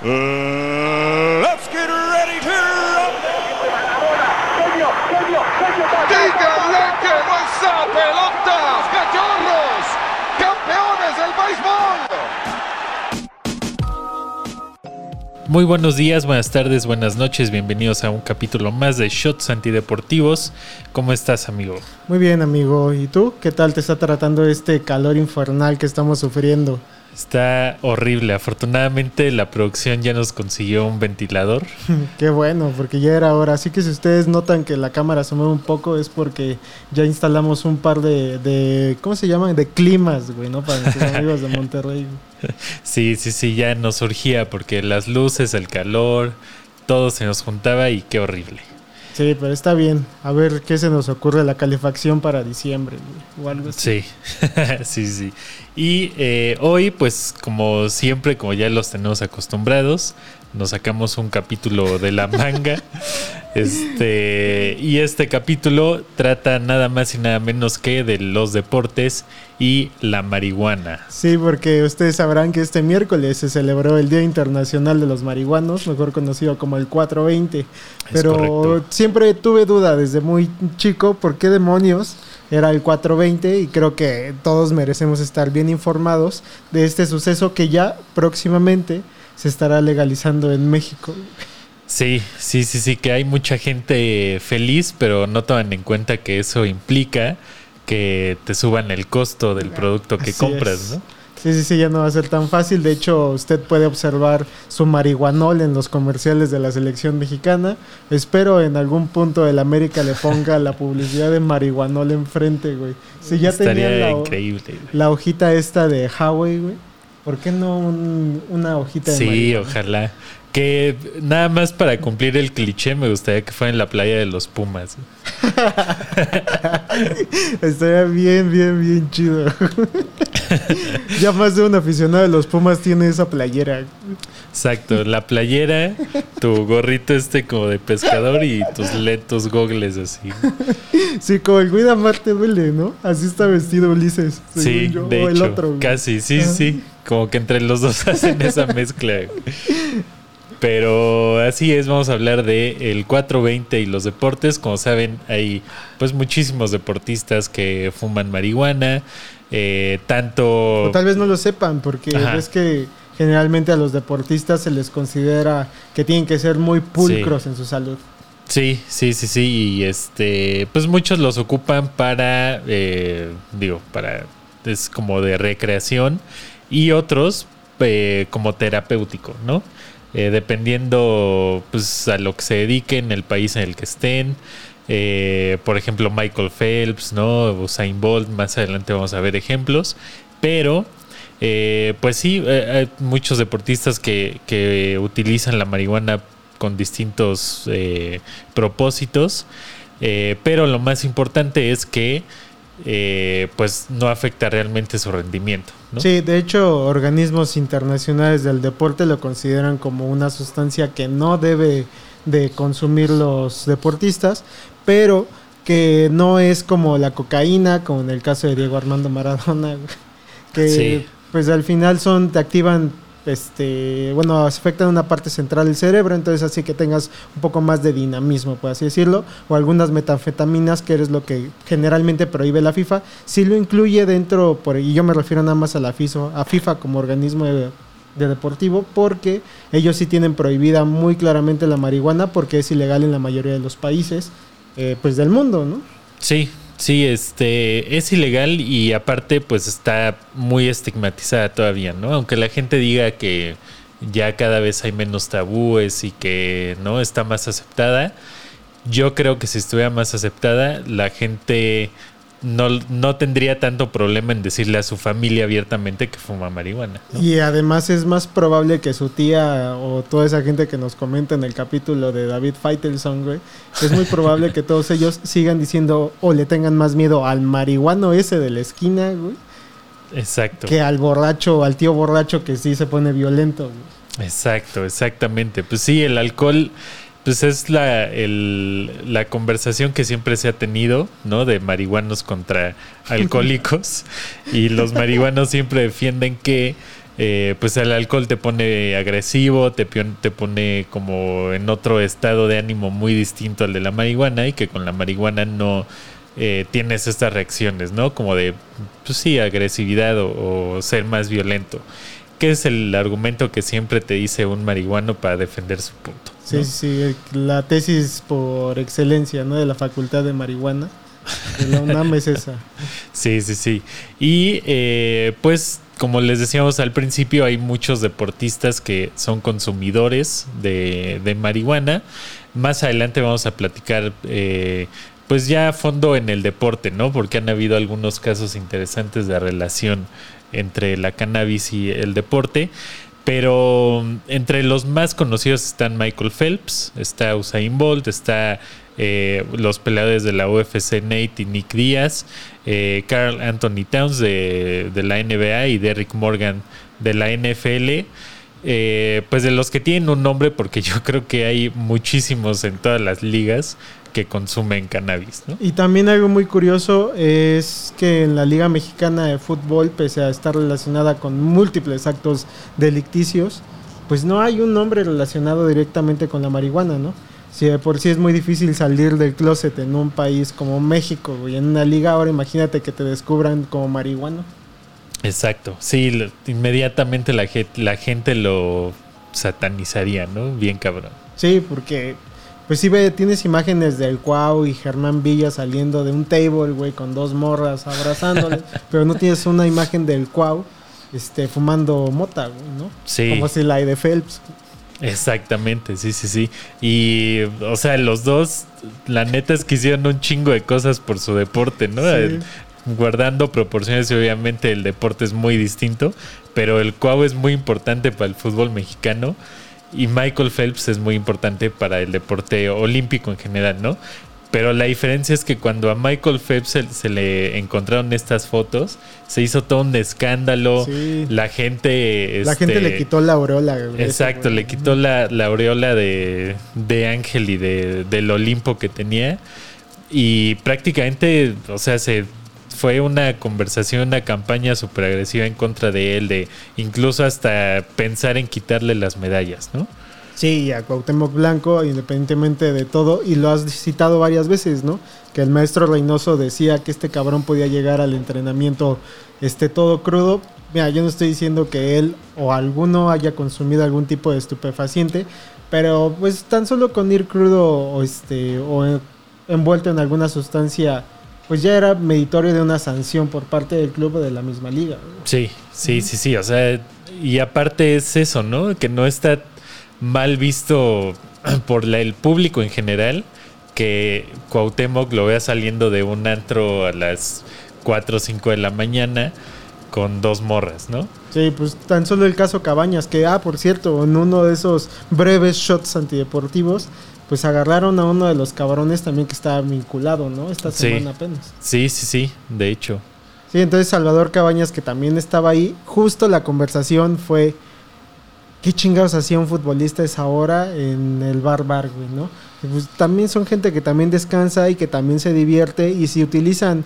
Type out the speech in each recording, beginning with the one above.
Uh, let's get ready to. ¡Díganle que no está pelotas, cachorros! ¡Campeones del béisbol! Muy buenos días, buenas tardes, buenas noches, bienvenidos a un capítulo más de Shots Antideportivos. ¿Cómo estás, amigo? Muy bien, amigo. ¿Y tú? ¿Qué tal te está tratando este calor infernal que estamos sufriendo? Está horrible. Afortunadamente la producción ya nos consiguió un ventilador. Qué bueno, porque ya era hora. Así que si ustedes notan que la cámara se mueve un poco es porque ya instalamos un par de, de ¿cómo se llaman? De climas, güey, ¿no? Para nuestros amigos de Monterrey. Sí, sí, sí, ya nos surgía porque las luces, el calor, todo se nos juntaba y qué horrible. Sí, pero está bien. A ver qué se nos ocurre la calefacción para diciembre o algo así. Sí, sí, sí. Y eh, hoy, pues como siempre, como ya los tenemos acostumbrados, nos sacamos un capítulo de la manga. este Y este capítulo trata nada más y nada menos que de los deportes y la marihuana. Sí, porque ustedes sabrán que este miércoles se celebró el Día Internacional de los Marihuanos, mejor conocido como el 420. Pero siempre tuve duda desde muy chico por qué demonios era el 420 y creo que todos merecemos estar bien informados de este suceso que ya próximamente se estará legalizando en México. Sí, sí, sí, sí, que hay mucha gente feliz, pero no toman en cuenta que eso implica que te suban el costo del producto que compras, ¿no? Sí, sí, sí, ya no va a ser tan fácil. De hecho, usted puede observar su marihuanol en los comerciales de la selección mexicana. Espero en algún punto el América le ponga la publicidad de marihuanol enfrente, güey. Si ya Estaría tenía la, increíble. la hojita esta de Huawei, güey. ¿Por qué no un, una hojita de Sí, marihuana? ojalá. Que nada más para cumplir el cliché me gustaría que fuera en la playa de los Pumas. Estaría bien, bien, bien chido. ya más de un aficionado de los Pumas tiene esa playera. Exacto, la playera, tu gorrito este como de pescador y tus letos gogles así. Sí, como el Cuida Marte duele, ¿no? Así está vestido Ulises. Sí, yo, de o el hecho, otro. güey. casi, sí, sí. Como que entre los dos hacen esa mezcla. Pero así es, vamos a hablar de el 420 y los deportes. Como saben, hay pues muchísimos deportistas que fuman marihuana. eh, tanto... O tal vez no lo sepan, porque Ajá. es que generalmente a los deportistas se les considera que tienen que ser muy pulcros en su salud. Sí, sí, sí, sí. Y este, pues muchos los ocupan para, eh, digo, para, es como de recreación y otros eh, como terapéutico, ¿no? Eh, dependiendo, pues, a lo que se dediquen, el país en el que estén. Eh, por ejemplo, Michael Phelps, ¿no? Usain Bolt, más adelante vamos a ver ejemplos. Pero, eh, pues sí, hay muchos deportistas que, que utilizan la marihuana con distintos propósitos. Pero lo más importante es que eh, pues no afecta realmente su rendimiento. ¿no? Sí, de hecho, organismos internacionales del deporte lo consideran como una sustancia que no debe de consumir los deportistas, pero que no es como la cocaína, como en el caso de Diego Armando Maradona, que Sí. pues al final son, te activan, este, bueno, afectan una parte central del cerebro, entonces así que tengas un poco más de dinamismo, por así decirlo, o algunas metanfetaminas, que es lo que generalmente prohíbe la FIFA, sí lo incluye dentro, por, y yo me refiero nada más a la FIFA, a FIFA como organismo de deportivo, porque ellos sí tienen prohibida muy claramente la marihuana, porque es ilegal en la mayoría de los países, eh, pues del mundo, ¿no? Sí, sí, este es ilegal y aparte pues está muy estigmatizada todavía, ¿no? Aunque la gente diga que ya cada vez hay menos tabúes y que no está más aceptada, yo creo que si estuviera más aceptada, la gente no, no tendría tanto problema en decirle a su familia abiertamente que fuma marihuana. ¿no? Y además es más probable que su tía o toda esa gente que nos comenta en el capítulo de David Faitelson, güey, es muy probable que todos ellos sigan diciendo o le tengan más miedo al marihuano ese de la esquina, güey, Exacto. que al borracho, al tío borracho que sí se pone violento. güey. Exacto, exactamente. Pues sí, el alcohol, pues es la, el- la conversación que siempre se ha tenido, ¿no? De marihuanos contra alcohólicos. y los marihuanos siempre defienden que eh, pues el alcohol te pone agresivo, te, te pone como en otro estado de ánimo muy distinto al de la marihuana y que con la marihuana no eh, tienes estas reacciones, ¿no? Como de, pues sí, agresividad o, o ser más violento. Que es el argumento que siempre te dice un marihuano para defender su punto. Sí, ¿no? sí, sí, el- la tesis por excelencia, ¿no? De la Facultad de Marihuana. De la UNAM es esa. Sí, sí, sí. Y eh, pues, como les decíamos al principio, hay muchos deportistas que son consumidores de, de marihuana. Más adelante vamos a platicar, eh, pues ya a fondo en el deporte, ¿no? Porque han habido algunos casos interesantes de relación entre la cannabis y el deporte. Pero mm, entre los más conocidos están Michael Phelps, está Usain Bolt, está eh, los peleadores de la UFC Nate y Nick Díaz, eh, Carl Anthony Towns de, la NBA y Derrick Morgan de la NFL. Eh, pues de los que tienen un nombre, porque yo creo que hay muchísimos en todas las ligas que consumen cannabis, ¿no? Y también algo muy curioso es que en la Liga Mexicana de Fútbol, pese a estar relacionada con múltiples actos delicticios, pues no hay un nombre relacionado directamente con la marihuana, ¿no? Si de por sí es muy difícil salir del closet en un país como México y en una liga, ahora imagínate que te descubran como marihuano. Exacto, sí, inmediatamente la, la gente lo satanizaría, ¿no? Bien cabrón. Sí, porque pues sí ve, tienes imágenes del Cuau y Germán Villa saliendo de un table, güey, con dos morras abrazándoles, pero no tienes una imagen del Cuau este fumando mota, güey, ¿no? Sí. Como si la de Phelps. Exactamente, sí, sí, sí. Y, o sea, los dos, la neta es que hicieron un chingo de cosas por su deporte, ¿no? Sí. Guardando proporciones y obviamente el deporte es muy distinto, pero el Cuau es muy importante para el fútbol mexicano y Michael Phelps es muy importante para el deporte olímpico en general, ¿no? Pero la diferencia es que cuando a Michael Phelps se, se le encontraron estas fotos, se hizo todo un escándalo, Sí. la gente... La gente este, le quitó la aureola, güey. Exacto, le quitó la, la aureola de, de Ángel y de, del Olimpo que tenía. Y prácticamente, o sea, se fue una conversación, una campaña súper agresiva en contra de él, de incluso hasta pensar en quitarle las medallas, ¿no? Sí, a Cuauhtémoc Blanco, independientemente de todo, y lo has citado varias veces, ¿no? Que el maestro Reynoso decía que este cabrón podía llegar al entrenamiento este todo crudo. Mira, yo no estoy diciendo que él o alguno haya consumido algún tipo de estupefaciente, pero pues tan solo con ir crudo o este o en- envuelto en alguna sustancia, pues ya era meditorio de una sanción por parte del club o de la misma liga. ¿no? Sí, sí, sí, sí. O sea, y aparte es eso, ¿no? Que no está mal visto por la- el público en general que Cuauhtémoc lo vea saliendo de un antro a las 4 o 5 de la mañana con dos morras, ¿no? Sí, pues tan solo el caso Cabañas, que, ah, por cierto, en uno de esos breves shots antideportivos, pues agarraron a uno de los cabrones también que estaba vinculado, ¿no? Esta Sí. semana apenas. Sí, sí, sí, de hecho. Sí, entonces Salvador Cabañas, que también estaba ahí, justo la conversación fue, ¿qué chingados hacía un futbolista esa hora en el bar bar, güey, no? Pues también son gente que también descansa y que también se divierte y si utilizan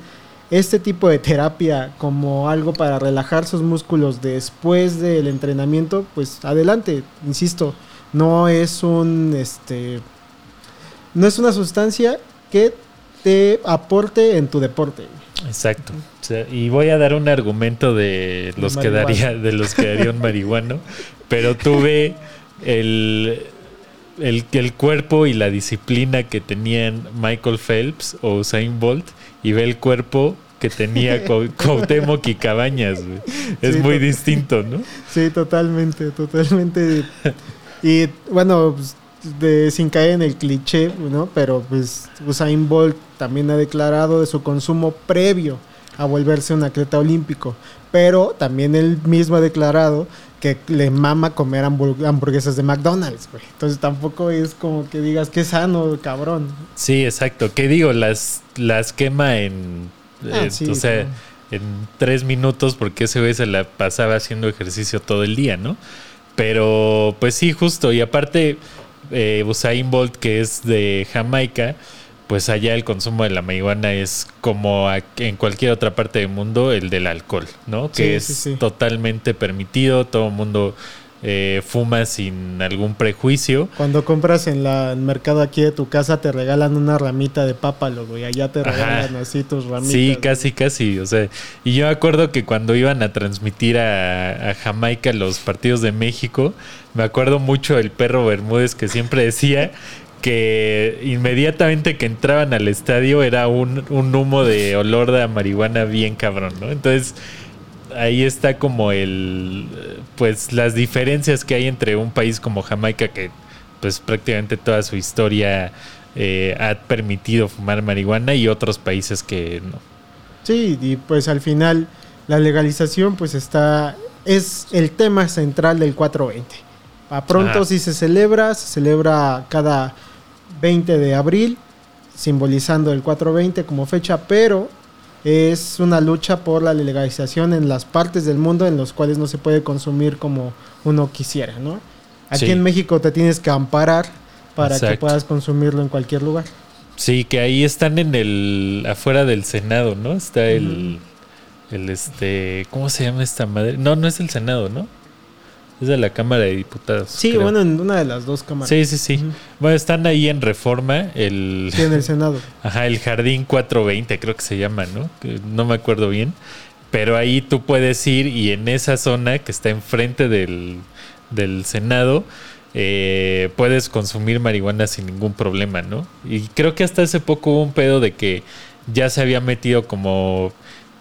este tipo de terapia como algo para relajar sus músculos después del entrenamiento, pues adelante, insisto, no es un este no es una sustancia que te aporte en tu deporte. Exacto. O sea, y voy a dar un argumento de los que daría, de los que daría un marihuano, pero tuve el, el, el cuerpo y la disciplina que tenían Michael Phelps o Usain Bolt y ve el cuerpo que tenía Cuau- Cuauhtémoc y Cabañas. Es Sí, muy to- distinto, ¿no? Sí, totalmente, totalmente. Y bueno, pues, de, sin caer en el cliché, ¿no? Pero pues Usain Bolt también ha declarado de su consumo previo a volverse un atleta olímpico. Pero también él mismo ha declarado que le mama comer hambur- hamburguesas de McDonald's, güey. Entonces tampoco es como que digas que sano, cabrón. Sí, exacto. ¿Qué digo? Las, las quema en. Ah, eh, sí, o sea, claro. en tres minutos, porque ese güey se la pasaba haciendo ejercicio todo el día, ¿no? Pero, pues sí, justo. Y aparte, eh, Usain Bolt, que es de Jamaica, pues allá el consumo de la marihuana es como en cualquier otra parte del mundo el del alcohol, ¿no? Que Sí, es sí, sí. totalmente permitido, todo el mundo eh, fuma sin algún prejuicio. Cuando compras en la, el mercado aquí de tu casa te regalan una ramita de pápalo, güey. Allá te Ajá. regalan así tus ramitas. Sí, güey. casi, casi. O sea, y yo me acuerdo que cuando iban a transmitir a, a Jamaica los partidos de México, me acuerdo mucho del perro Bermúdez que siempre decía que inmediatamente que entraban al estadio era un, un humo de olor de marihuana bien cabrón, ¿no? Entonces ahí está como el pues las diferencias que hay entre un país como Jamaica que pues prácticamente toda su historia eh, ha permitido fumar marihuana y otros países que no. Sí, y pues al final la legalización pues está es el tema central del 420. A pronto Ajá. si se celebra, se celebra cada 20 de abril, simbolizando el 420 como fecha, pero es una lucha por la legalización en las partes del mundo en los cuales no se puede consumir como uno quisiera, ¿no? Aquí Sí. en México te tienes que amparar para que puedas consumirlo en cualquier lugar. Sí, que ahí están en el afuera del Senado, ¿no? Está el el este, ¿cómo se llama esta madre? No, no es el Senado, ¿no? Es de la Cámara de Diputados. Sí, creo. bueno, en una de las dos cámaras. Sí, sí, sí. Bueno, están ahí en Reforma, el Sí, en el Senado. Ajá, el Jardín 420 creo que se llama, ¿no? No me acuerdo bien. Pero ahí tú puedes ir y en esa zona que está enfrente del, del Senado, eh, puedes consumir marihuana sin ningún problema, ¿no? Y creo que hasta hace poco hubo un pedo de que ya se había metido como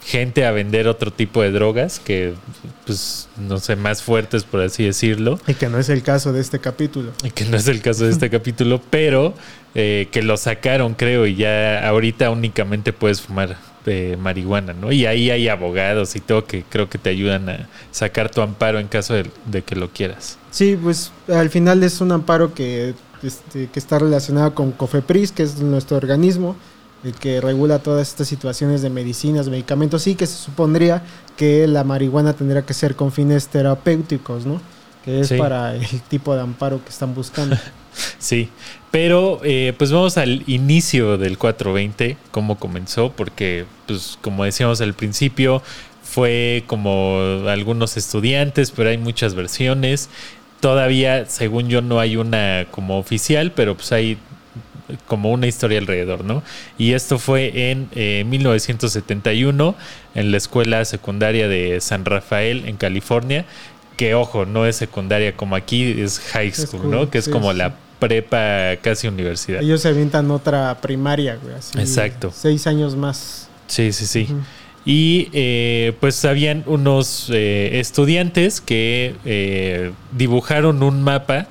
gente a vender otro tipo de drogas que, pues, no sé, más fuertes, por así decirlo. Y que no es el caso de este capítulo. Y que no es el caso de este capítulo, pero eh, que lo sacaron, creo, y ya ahorita únicamente puedes fumar eh, marihuana, ¿no? Y ahí hay abogados y todo que creo que te ayudan a sacar tu amparo en caso de, de que lo quieras. Sí, pues al final es un amparo que, este, que está relacionado con COFEPRIS, que es nuestro organismo, el que regula todas estas situaciones de medicinas, medicamentos, sí que se supondría que la marihuana tendría que ser con fines terapéuticos, ¿no? Que es Sí. para el tipo de amparo que están buscando. Sí, pero eh, pues vamos al inicio del 420, cómo comenzó, porque pues como decíamos al principio, fue como algunos estudiantes, pero hay muchas versiones. Todavía, según yo, no hay una como oficial, pero pues hay como una historia alrededor, ¿no? Y esto fue en eh, 1971 en la escuela secundaria de San Rafael en California, que ojo, no es secundaria como aquí, es high school, School, ¿no? Que es sí, como sí. la prepa casi universidad. Ellos se avientan otra primaria, güey, así. Exacto. Seis años más. Sí, sí, sí. Y eh, pues habían unos eh, estudiantes que eh, dibujaron un mapa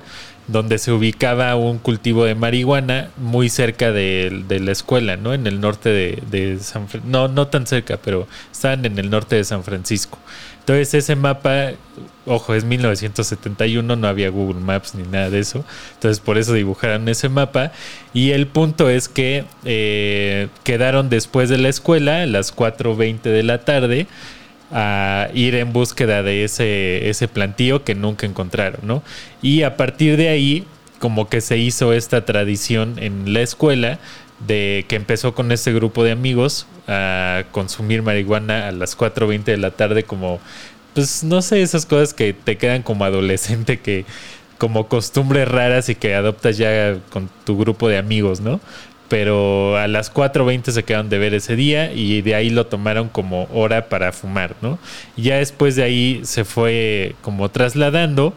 donde se ubicaba un cultivo de marihuana muy cerca de, la escuela, ¿no? En el norte de, de San Francisco. No, no tan cerca, pero estaban en el norte de San Francisco. Entonces ese mapa, ojo, es 1971, no había Google Maps ni nada de eso. Entonces por eso dibujaron ese mapa. Y el punto es que eh, quedaron después de la escuela, a las 4.20 de la tarde, a ir en búsqueda de ese, ese plantío que nunca encontraron, ¿no? Y a partir de ahí, como que se hizo esta tradición en la escuela de que empezó con este grupo de amigos a consumir marihuana a las 4.20 de la tarde como, pues no sé, esas cosas que te quedan como adolescente que como costumbres raras y que adoptas ya con tu grupo de amigos, ¿no? Pero a las 4.20 se quedaron de ver ese día y de ahí lo tomaron como hora para fumar, ¿no? Y ya después de ahí se fue como trasladando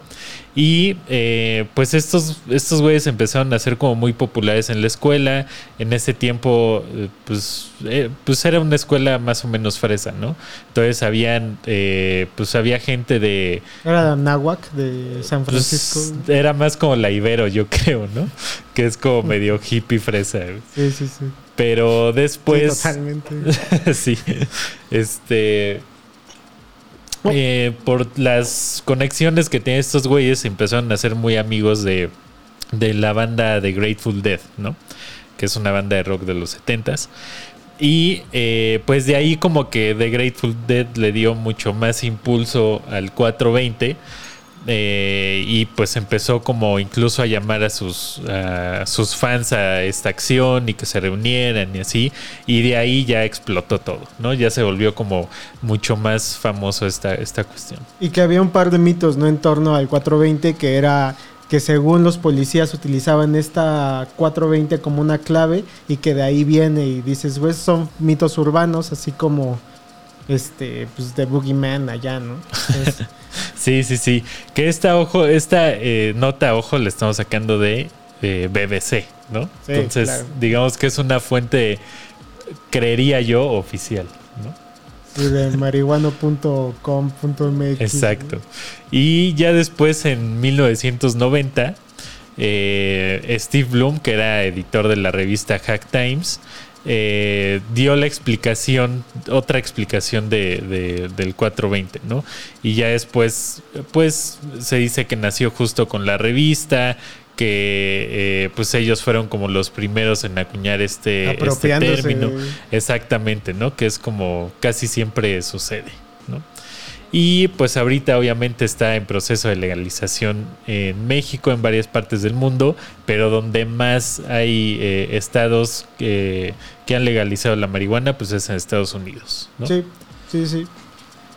y eh, pues estos, estos güeyes empezaron a ser como muy populares en la escuela. En ese tiempo, eh, pues, eh, pues era una escuela más o menos fresa, ¿no? Entonces habían, eh, pues había gente de... Era la Náhuac de San pues, Francisco. era más como la Ibero, yo creo, ¿no? Que es como medio hippie fresa. sí, sí, sí. Pero Sí, después... totalmente. sí. Este. Eh, por las conexiones que tienen estos güeyes, empezaron a ser muy amigos de, de la banda de Grateful Dead, ¿no? Que es una banda de rock de los 70s. Y eh, pues de ahí como que The Grateful Dead le dio mucho más impulso al 420 eh, y pues empezó como incluso a llamar a sus, a sus fans a esta acción y que se reunieran y así. Y de ahí ya explotó todo, ¿no? Ya se volvió como mucho más famoso esta, esta cuestión. Y que había un par de mitos, ¿no? En torno al 420 que era que según los policías utilizaban esta 420 como una clave y que de ahí viene y dices, pues son mitos urbanos, así como este, pues de Boogeyman allá, ¿no? Entonces, Sí, sí, sí. Que esta ojo, esta eh, nota ojo la estamos sacando de eh, BBC, ¿no? Sí, Entonces, claro. digamos que es una fuente, creería yo, oficial, ¿no? sí, de marihuano.com.mx. Exacto. Y ya después, en 1990, eh, Steve Bloom, que era editor de la revista Hack Times, eh, dio la explicación, otra explicación de, de- del 420, ¿no? Y ya después, pues se dice que nació justo con la revista, que eh, pues ellos fueron como los primeros en acuñar este, este término. Exactamente, ¿no? Que es como casi siempre sucede, ¿no? Y pues ahorita obviamente está en proceso de legalización en México, en varias partes del mundo, pero donde más hay eh, estados que, que han legalizado la marihuana, pues es en Estados Unidos. ¿no? Sí, sí, sí.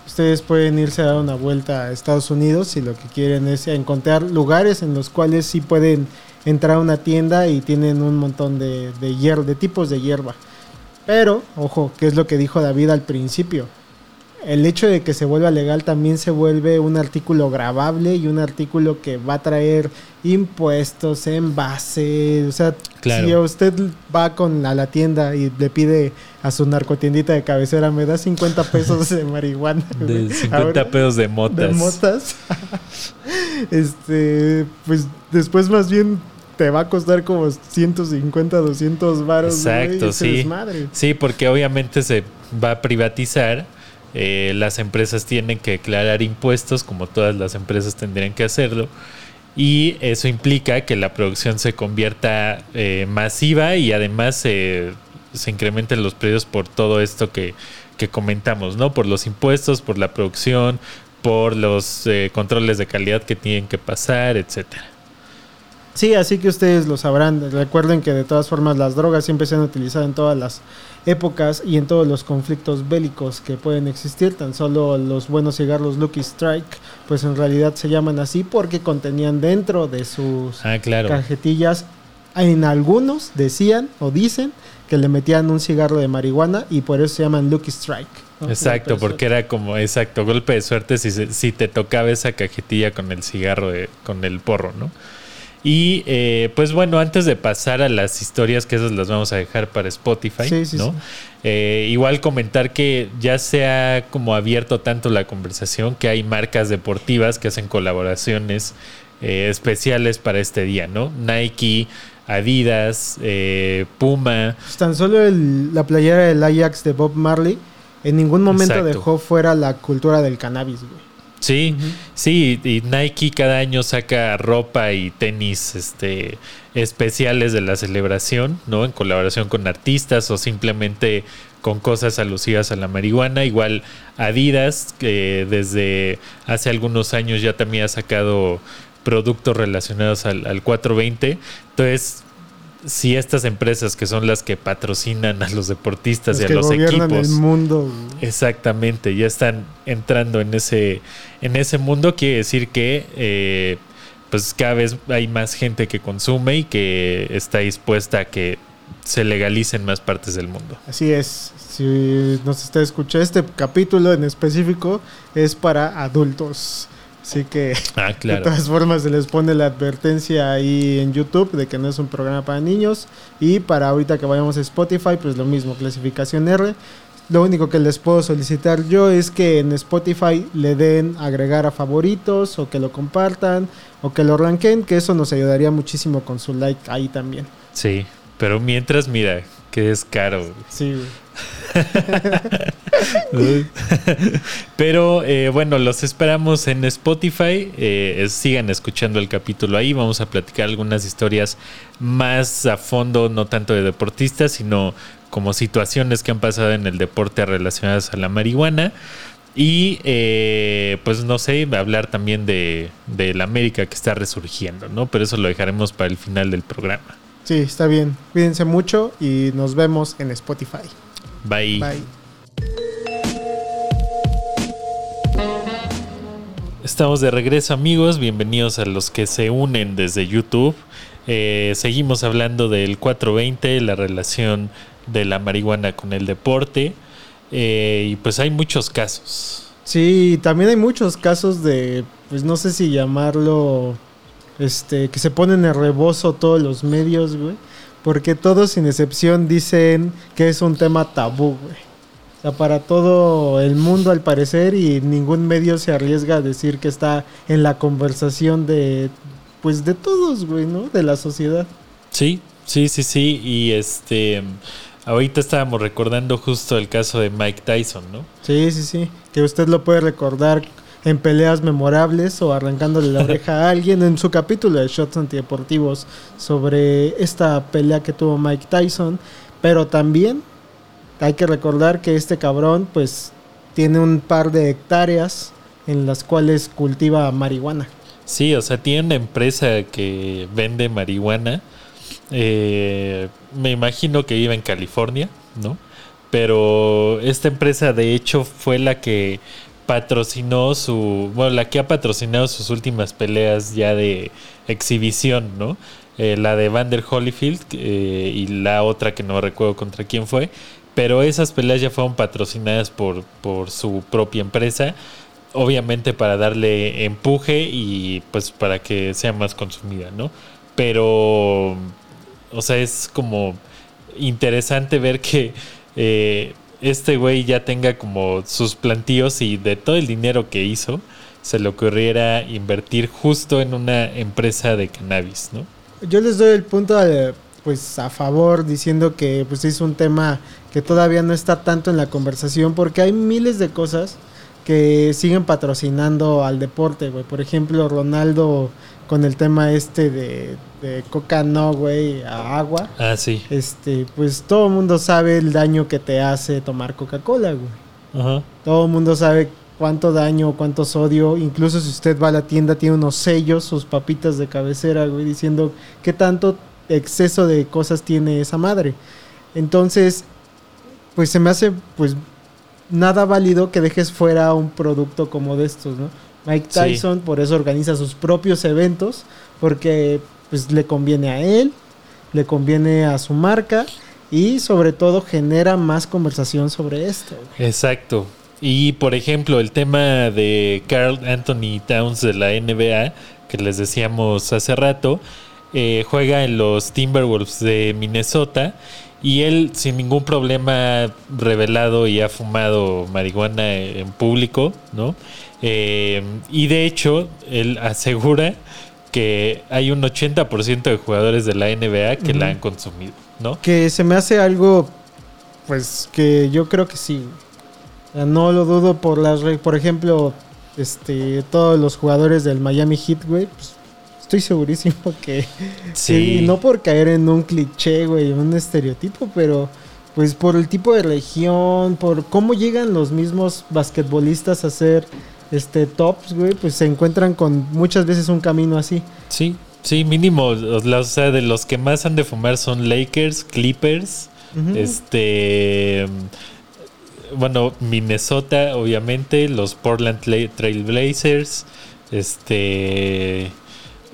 Ustedes pueden irse a dar una vuelta a Estados Unidos si lo que quieren es encontrar lugares en los cuales sí pueden entrar a una tienda y tienen un montón de, de, de tipos de hierba. Pero, ojo, que es lo que dijo David al principio. El hecho de que se vuelva legal también se vuelve un artículo grabable y un artículo que va a traer impuestos, envase. O sea, Claro. si usted va con a la tienda y le pide a su narcotiendita de cabecera, me da 50 pesos de marihuana. De 50 Ahora, pedos de motas. de motas. este, pues después más bien te va a costar como 150, 200 varos. Exacto, sí. desmadre. Sí, porque obviamente se va a privatizar. Eh, las empresas tienen que declarar impuestos, como todas las empresas tendrían que hacerlo. Y eso implica que la producción se convierta eh, masiva y además se se incrementen los precios por todo esto que, que comentamos, ¿no? Por los impuestos, por la producción, por los eh, controles de calidad que tienen que pasar, etcétera. Sí, así que ustedes lo sabrán. Recuerden que de todas formas las drogas siempre se han utilizado en todas las épocas y en todos los conflictos bélicos que pueden existir. Tan solo los buenos cigarros Lucky Strike, pues en realidad se llaman así porque contenían dentro de sus Ah, claro. cajetillas. En algunos decían o dicen que le metían un cigarro de marihuana y por eso se llaman Lucky Strike. ¿no? Exacto, porque era como, exacto, golpe de suerte si, se- si te tocaba esa cajetilla con el cigarro, de- con el porro, ¿no? Y eh, pues bueno, antes de pasar a las historias, que esas las vamos a dejar para Spotify, Sí, sí, ¿no? sí. Eh, igual comentar que ya se ha como abierto tanto la conversación que hay marcas deportivas que hacen colaboraciones eh, especiales para este día, ¿no? Nike, Adidas, eh, Puma, Pues tan solo el- la playera del Ajax de Bob Marley en ningún momento Exacto. dejó fuera la cultura del cannabis, güey. Sí, sí, y Nike cada año saca ropa y tenis este, especiales de la celebración, ¿no? En colaboración con artistas o simplemente con cosas alusivas a la marihuana. Igual Adidas, que desde hace algunos años ya también ha sacado productos relacionados al, al 420. Entonces, si estas empresas que son las que patrocinan a los deportistas Los y a los equipos. el mundo. Exactamente, ya están entrando en ese, en ese mundo, quiere decir que eh, pues cada vez hay más gente que consume y que está dispuesta a que se legalice en más partes del mundo. Así es. Si nos está escuchando, este capítulo en específico es para adultos. Así que Ah, de todas formas se les pone la advertencia ahí en YouTube de que no es un programa para niños. Y para ahorita que vayamos a Spotify, pues lo mismo, clasificación R. Lo único que les puedo solicitar yo es que en Spotify le den agregar a favoritos o que lo compartan o que lo ranquen, que eso nos ayudaría muchísimo con su like ahí también. Sí, pero mientras, mira, que es caro. Sí, güey. Pero eh, bueno, los esperamos en Spotify. eh, sigan escuchando el capítulo ahí. Vamos a platicar algunas historias más a fondo, no tanto de deportistas, sino como situaciones que han pasado en el deporte relacionadas a la marihuana. Y eh, pues no sé, hablar también de, de la América que está resurgiendo, ¿no? Pero eso lo dejaremos para el final del programa. Sí, está bien. Cuídense mucho y nos vemos en Spotify. Bye. Bye. Estamos de regreso amigos, bienvenidos a los que se unen desde YouTube. Eh, seguimos hablando del 420, la relación de la marihuana con el deporte. Eh, y pues hay muchos casos. Sí, también hay muchos casos de, pues no sé si llamarlo, este, que se ponen en rebozo todos los medios, güey. Porque todos sin excepción dicen que es un tema tabú, güey. O sea, para todo el mundo al parecer y ningún medio se arriesga a decir que está en la conversación de, pues de todos, güey, ¿no? De la sociedad. Sí, sí, sí, sí. Y este, ahorita estábamos recordando justo el caso de Mike Tyson, ¿no? Sí, sí, sí. Que usted lo puede recordar en peleas memorables o arrancándole la oreja a alguien en su capítulo de Shots Antideportivos sobre esta pelea que tuvo Mike Tyson. Pero también hay que recordar que este cabrón pues tiene un par de hectáreas en las cuales cultiva marihuana. Sí, o sea, tiene una empresa que vende marihuana. Eh, me imagino que vive en California, ¿no? Pero esta empresa de hecho fue la que patrocinó su, bueno, la que ha patrocinado sus últimas peleas ya de exhibición, ¿no? Eh, la de Vander Holyfield eh, y la otra que no recuerdo contra quién fue, pero esas peleas ya fueron patrocinadas por, por su propia empresa, obviamente para darle empuje y pues para que sea más consumida, ¿no? Pero, o sea, es como interesante ver que eh, este güey ya tenga como sus plantíos y de todo el dinero que hizo, se le ocurriera invertir justo en una empresa de cannabis, ¿no? Yo les doy el punto de, pues a favor diciendo que pues es un tema que todavía no está tanto en la conversación porque hay miles de cosas que siguen patrocinando al deporte, güey. Por ejemplo, Ronaldo con el tema este de, de coca no, güey, a agua. Ah, sí. Este, pues todo el mundo sabe el daño que te hace tomar Coca-Cola, güey. Ajá. Todo el mundo sabe cuánto daño, cuánto sodio. Incluso si usted va a la tienda, tiene unos sellos, sus papitas de cabecera, güey, diciendo qué tanto exceso de cosas tiene esa madre. Entonces, pues se me hace, pues, nada válido que dejes fuera un producto como de estos, ¿no? Mike Sí. Tyson por eso organiza sus propios eventos, porque pues le conviene a él, le conviene a su marca y sobre todo genera más conversación sobre esto. güey. Exacto. Y por ejemplo, el tema de Carl Anthony Towns de la NBA, que les decíamos hace rato, eh, juega en los Timberwolves de Minnesota y él sin ningún problema revelado y ha fumado marihuana en público, ¿no? Eh, y de hecho, él asegura que hay un 80% de jugadores de la NBA que la han consumido, ¿no? Que se me hace algo, pues que yo creo que sí. no lo dudo por las, por ejemplo, este, todos los jugadores del Miami Heat, güey, pues, estoy segurísimo que Sí. Sí, no por caer en un cliché, güey, un estereotipo, pero pues por el tipo de región, por cómo llegan los mismos basquetbolistas a ser este tops, güey, pues se encuentran con muchas veces un camino así. Sí, sí, mínimo. O sea, de los que más han de fumar son Lakers, Clippers, este. Bueno, Minnesota, obviamente, los Portland Tra- Trail Blazers, este.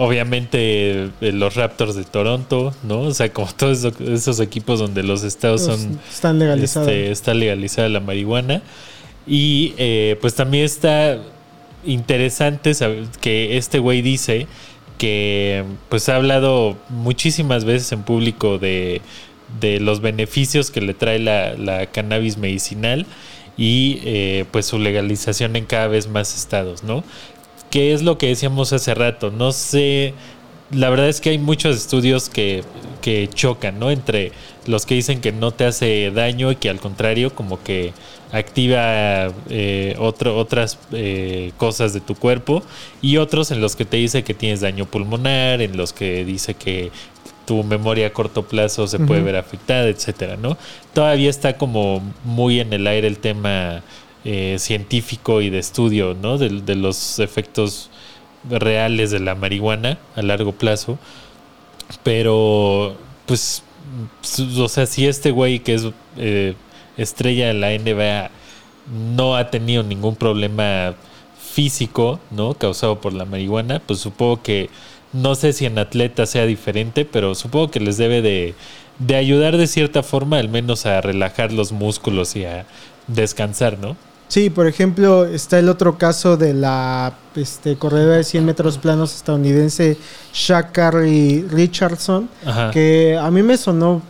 Obviamente eh, los Raptors de Toronto, ¿no? O sea, como todos esos, equipos donde los estados son están legalizados. este, está legalizada la marihuana. Y eh, pues también está interesante saber que este güey dice que pues ha hablado muchísimas veces en público de, de los beneficios que le trae la, la cannabis medicinal y eh, pues su legalización en cada vez más estados, ¿no? Que es lo que decíamos hace rato, no sé, la verdad es que hay muchos estudios que, que chocan, ¿no? Entre los que dicen que no te hace daño y que al contrario como que activa eh, otro, otras eh, cosas de tu cuerpo y otros en los que te dice que tienes daño pulmonar, en los que dice que tu memoria a corto plazo se puede ver afectada, etcétera, ¿no? Todavía está como muy en el aire el tema eh, científico y de estudio, ¿no? De, los efectos reales de la marihuana a largo plazo. Pero, pues, o sea, si este güey que es eh, estrella de la NBA no ha tenido ningún problema físico, ¿no? Causado por la marihuana, pues supongo que, no sé si en atletas sea diferente, pero supongo que les debe de, de ayudar de cierta forma, al menos a relajar los músculos y a descansar, ¿no? Sí, por ejemplo, está el otro caso de la este, corredora de 100 metros planos estadounidense Shakari Richardson, Ajá. que a mí me sonó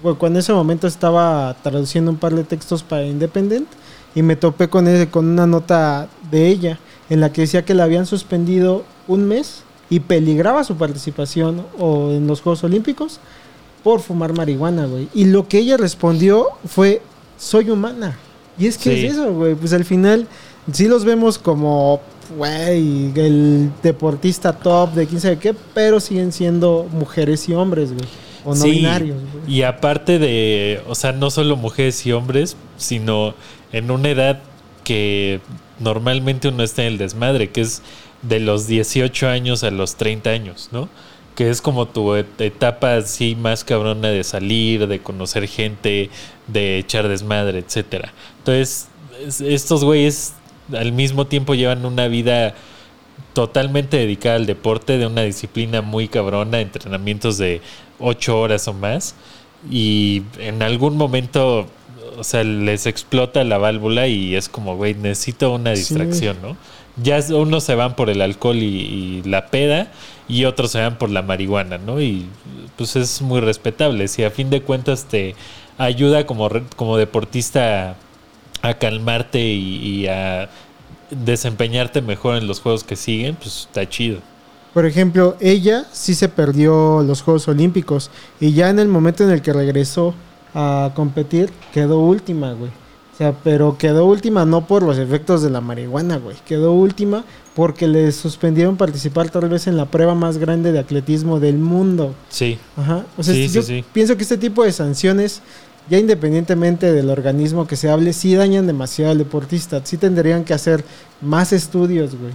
cuando en ese momento estaba traduciendo un par de textos para Independent y me topé con, ese, con una nota de ella en la que decía que la habían suspendido un mes y peligraba su participación o en los Juegos Olímpicos por fumar marihuana, güey. Y lo que ella respondió fue, soy humana. Y es que Sí. es eso, güey. Pues al final sí los vemos como, güey, el deportista top de quién sabe qué, pero siguen siendo mujeres y hombres, güey. O no Sí, binarios, güey. Y aparte de, o sea, no solo mujeres y hombres, sino en una edad que normalmente uno está en el desmadre, que es de los 18 años a los 30 años, ¿no? Que es como tu et- etapa así más cabrona de salir, de conocer gente, de echar desmadre, etcétera. Entonces, es- estos güeyes al mismo tiempo llevan una vida totalmente dedicada al deporte, de una disciplina muy cabrona, entrenamientos de ocho horas o más, y en algún momento, o sea, les explota la válvula y es como, güey, necesito una Sí. distracción, ¿no? Ya unos se van por el alcohol y, y la peda, y otros se van por la marihuana, ¿no? Y pues es muy respetable. Si a fin de cuentas te ayuda como, como deportista a calmarte y a desempeñarte mejor en los juegos que siguen, pues está chido. Por ejemplo, ella sí se perdió los Juegos Olímpicos y ya en el momento en el que regresó a competir quedó última, güey. O sea, pero quedó última no por los efectos de la marihuana, güey. Quedó última porque le suspendieron participar tal vez en la prueba más grande de atletismo del mundo. Sí, Ajá. O sea, Sí, sí, yo sí. pienso que este tipo de sanciones, ya independientemente del organismo que se hable, sí dañan demasiado al deportista. Sí tendrían que hacer más estudios, güey.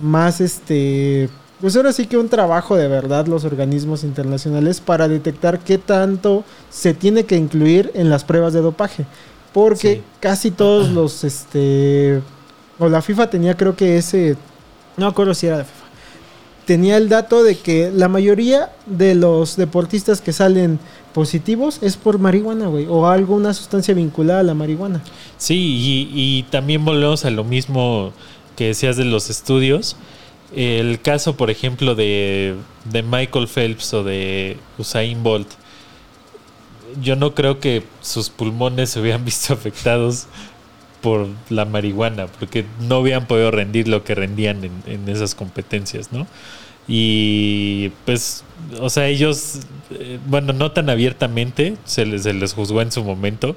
Más este. Pues ahora sí que un trabajo de verdad los organismos internacionales para detectar qué tanto se tiene que incluir en las pruebas de dopaje. Porque Sí. casi todos los este. O la FIFA tenía creo que ese. No acuerdo si era la FIFA tenía el dato de que la mayoría de los deportistas que salen positivos es por marihuana, güey, o alguna sustancia vinculada a la marihuana. sí, y, y también volvemos a lo mismo que decías de los estudios. El caso, por ejemplo, de, de Michael Phelps o de Usain Bolt, yo no creo que sus pulmones se hubieran visto afectados por la marihuana, porque no hubieran podido rendir lo que rendían en, en esas competencias, ¿no? Y pues, o sea, ellos, eh, bueno, no tan abiertamente, se les, se les juzgó en su momento,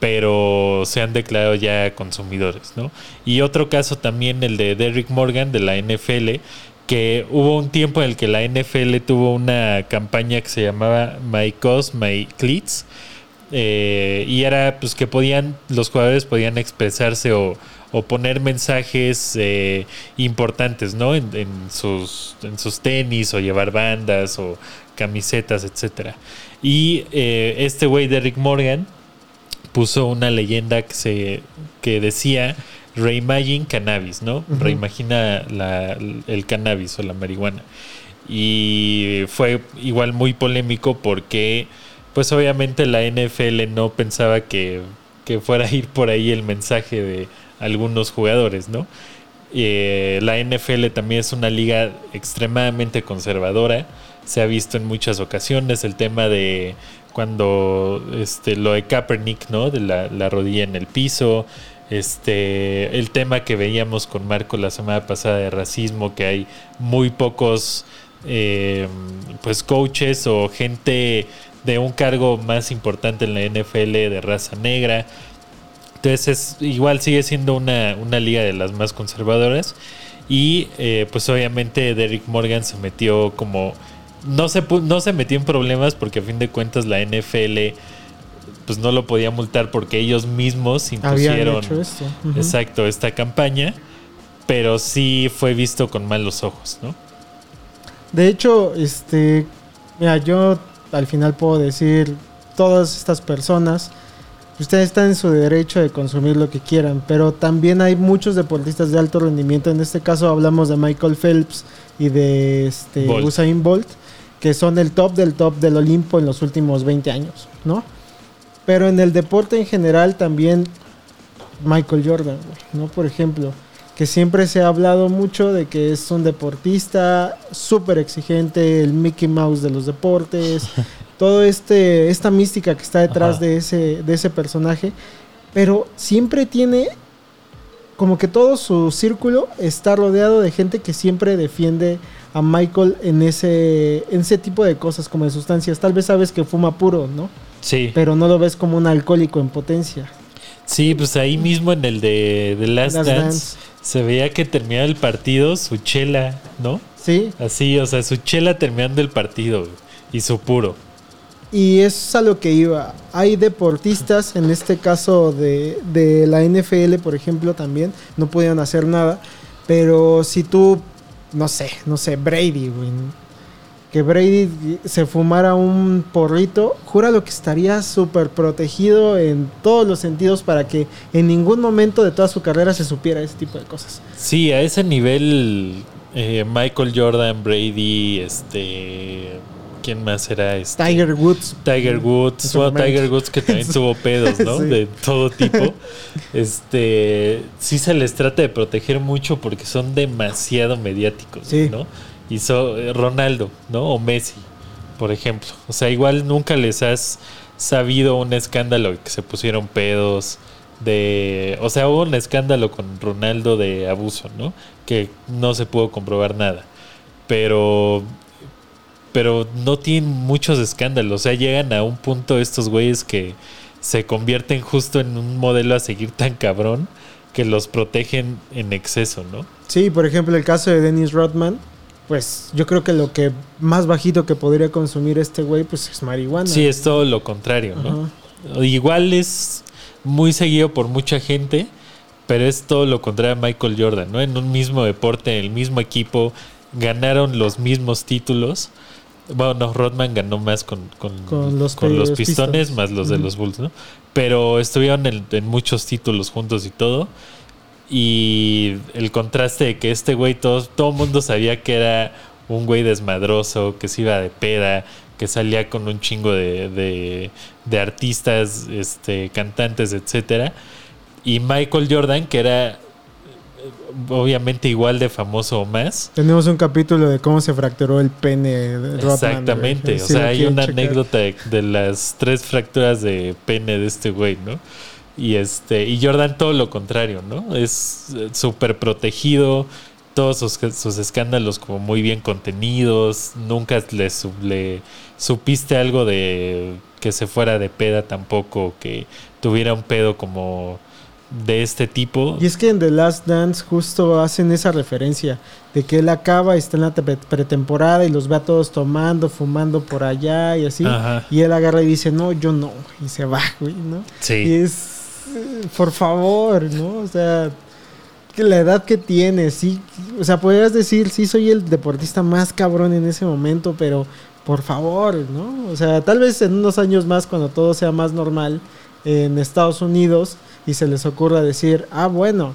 pero se han declarado ya consumidores, ¿no? Y otro caso también, el de Derrick Morgan de la NFL, que hubo un tiempo en el que la NFL tuvo una campaña que se llamaba My Cause, My Cleats, eh, y era pues que podían, los jugadores podían expresarse o, o poner mensajes eh, importantes, ¿no? En, en sus, en sus tenis o llevar bandas o camisetas, etcétera. Y eh, este güey, Derrick Morgan, puso una leyenda que se que decía reimagine cannabis, ¿no? Reimagina la- el cannabis o la marihuana. Y fue igual muy polémico porque pues obviamente la NFL no pensaba que, que fuera a ir por ahí el mensaje de algunos jugadores, ¿no? Eh, la NFL también es una liga extremadamente conservadora. Se ha visto en muchas ocasiones el tema de cuando este, lo de Kaepernick, ¿no? De la, la rodilla en el piso. Este, el tema que veíamos con Marco la semana pasada de racismo, que hay muy pocos eh, pues coaches o gente de un cargo más importante en la NFL de raza negra. Entonces es, igual sigue siendo una, una liga de las más conservadoras. Y eh, pues obviamente Derrick Morgan se metió como... No se, no se metió en problemas porque a fin de cuentas la NFL pues no lo podía multar porque ellos mismos impusieron hecho esto. Exacto esta campaña, pero sí fue visto con malos ojos, ¿no? De hecho, este, mira, yo al final puedo decir, todas estas personas, ustedes están en su derecho de consumir lo que quieran, pero también hay muchos deportistas de alto rendimiento. En este caso hablamos de Michael Phelps y de este, Bolt. Usain Bolt, que son el top del top del Olimpo en los últimos 20 años, ¿no? Pero en el deporte en general también Michael Jordan, ¿no? Por ejemplo, que siempre se ha hablado mucho de que es un deportista súper exigente, el Mickey Mouse de los deportes, todo este esta mística que está detrás Ajá. de ese de ese personaje, pero siempre tiene como que todo su círculo está rodeado de gente que siempre defiende a Michael en ese en ese tipo de cosas como de sustancias. Tal vez sabes que fuma puro, ¿no? Sí. Pero no lo ves como un alcohólico en potencia. Sí, pues ahí mismo en el de The Last, Last Dance, Dance. se veía que terminaba el partido su chela, ¿no? Sí, Así, o sea, su chela terminando el partido y su puro. Y es a lo que iba. Hay deportistas, en este caso de, de la NFL, por ejemplo, también, no pudieron hacer nada. Pero si tú, no sé, no sé, Brady, güey, que Brady se fumara un porrito, júralo que estaría súper protegido en todos los sentidos para que en ningún momento de toda su carrera se supiera ese tipo de cosas. Sí, a ese nivel, eh, Michael Jordan, Brady, este. ¿Quién más era? Este, Tiger Woods. Tiger Woods, bueno. Tiger Woods que también tuvo pedos, ¿no? Sí. De todo tipo. Este, sí se les trata de proteger mucho porque son demasiado mediáticos, Sí. ¿no? So- eh, Ronaldo, ¿no? O Messi, por ejemplo. O sea, igual nunca les has sabido un escándalo que se pusieron pedos de, o sea, hubo un escándalo con Ronaldo de abuso, ¿no? Que no se pudo comprobar nada. Pero pero no tienen muchos escándalos. O sea, llegan a un punto estos güeyes que se convierten justo en un modelo a seguir tan cabrón que los protegen en exceso, ¿no? Sí, por ejemplo, el caso de Dennis Rodman, pues yo creo que lo que más bajito que podría consumir este güey, pues es marihuana. Sí, es todo lo contrario, ¿no? Igual es muy seguido por mucha gente, pero es todo lo contrario a Michael Jordan, ¿no? En un mismo deporte, en el mismo equipo, ganaron los mismos títulos. Bueno, no, Rodman ganó más con, con, Con los con los Pi- pistones, más los de los Bulls, ¿no? Pero estuvieron en, en muchos títulos juntos y todo. Y el contraste de que este güey, todo, todo mundo sabía que era un güey desmadroso, que se iba de peda, que salía con un chingo de, de, de artistas, este, cantantes, etcétera. Y Michael Jordan, que era eh, obviamente igual de famoso o más. Tenemos un capítulo de cómo se fracturó el pene de. Exactamente. O sea, hay una checar. anécdota de, de las tres fracturas de pene de este güey, ¿no? Y este, y Jordan todo lo contrario, ¿no? Es eh, súper protegido, todos sus, sus escándalos como muy bien contenidos, nunca le, le supiste algo de que se fuera de peda tampoco, que tuviera un pedo como de este tipo. Y es que en The Last Dance justo hacen esa referencia de que él acaba, está en la te- pretemporada y los ve a todos tomando, fumando por allá y así. Ajá. Y él agarra y dice, no, yo no. Y se va, güey, ¿no? Y Sí, es, eh, por favor, ¿no? O sea, que la edad que tiene, sí. O sea, podrías decir, sí, soy el deportista más cabrón en ese momento, pero por favor, ¿no? O sea, tal vez en unos años más, cuando todo sea más normal en Estados Unidos y se les ocurra decir, ah, bueno,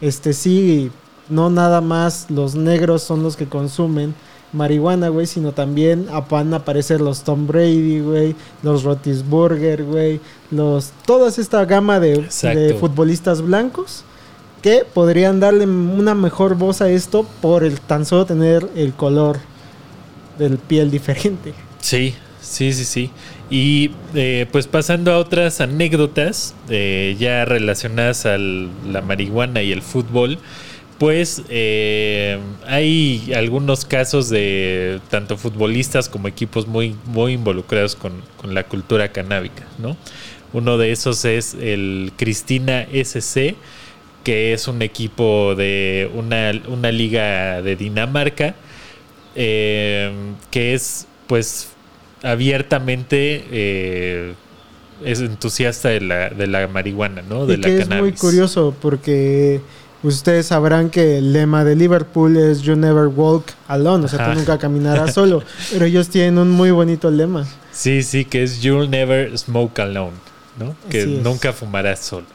este sí, no nada más los negros son los que consumen marihuana, güey, sino también van a aparecer los Tom Brady, güey, los Rotisburger, güey, los toda esta gama de, futbolistas blancos que podrían darle una mejor voz a esto por el tan solo tener el color del piel diferente. Sí, sí, sí, sí. Y eh, pues pasando a otras anécdotas eh, ya relacionadas a la marihuana y el fútbol, pues eh, hay algunos casos de tanto futbolistas como equipos muy, muy involucrados con, con la cultura canábica, ¿no? Uno de esos es el Cristina SC, que es un equipo de una, una liga de Dinamarca, eh, que es pues abiertamente eh, es entusiasta de la, de la marihuana, ¿no? De y la que es muy curioso porque ustedes sabrán que el lema de Liverpool es You never walk alone, o sea, tú nunca caminarás solo, pero ellos tienen un muy bonito lema. Sí, sí, que es You'll never smoke alone, ¿no? Que nunca fumarás solo.